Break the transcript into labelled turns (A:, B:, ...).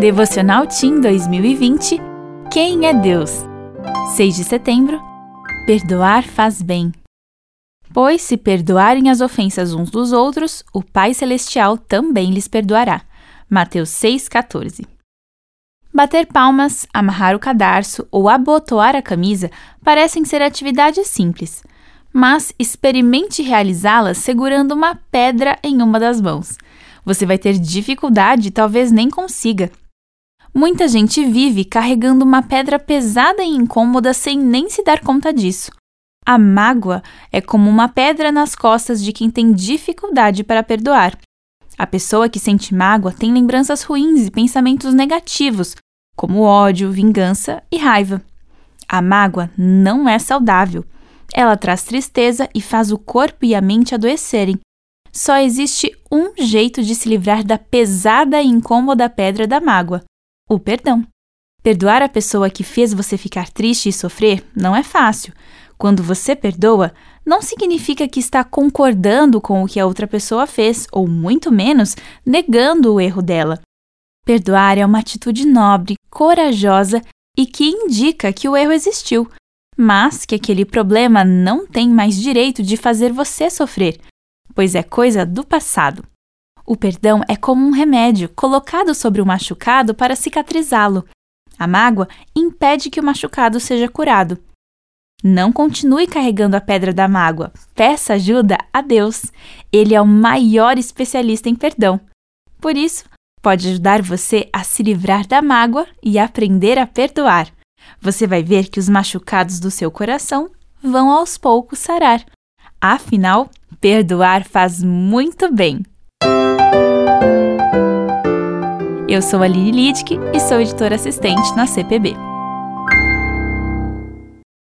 A: Devocional Team 2020 Quem é Deus? 6 de setembro Perdoar faz bem. Pois, se perdoarem as ofensas uns dos outros, o Pai Celestial também lhes perdoará. Mateus 6,14 Bater palmas, amarrar o cadarço ou abotoar a camisa parecem ser atividades simples, mas experimente realizá-las segurando uma pedra em uma das mãos. Você vai ter dificuldade talvez nem consiga. Muita gente vive carregando uma pedra pesada e incômoda sem nem se dar conta disso. A mágoa é como uma pedra nas costas de quem tem dificuldade para perdoar. A pessoa que sente mágoa tem lembranças ruins e pensamentos negativos, como ódio, vingança e raiva. A mágoa não é saudável. Ela traz tristeza e faz o corpo e a mente adoecerem. Só existe um jeito de se livrar da pesada e incômoda pedra da mágoa: o perdão. Perdoar a pessoa que fez você ficar triste e sofrer não é fácil. Quando você perdoa, não significa que está concordando com o que a outra pessoa fez, ou muito menos negando o erro dela. Perdoar é uma atitude nobre, corajosa e que indica que o erro existiu, mas que aquele problema não tem mais direito de fazer você sofrer, pois é coisa do passado. O perdão é como um remédio colocado sobre o machucado para cicatrizá-lo. A mágoa impede que o machucado seja curado. Não continue carregando a pedra da mágoa. Peça ajuda a Deus. Ele é o maior especialista em perdão. Por isso, pode ajudar você a se livrar da mágoa e aprender a perdoar. Você vai ver que os machucados do seu coração vão aos poucos sarar. Afinal, perdoar faz muito bem. Eu sou a Lili Lidke e sou editora assistente na CPB.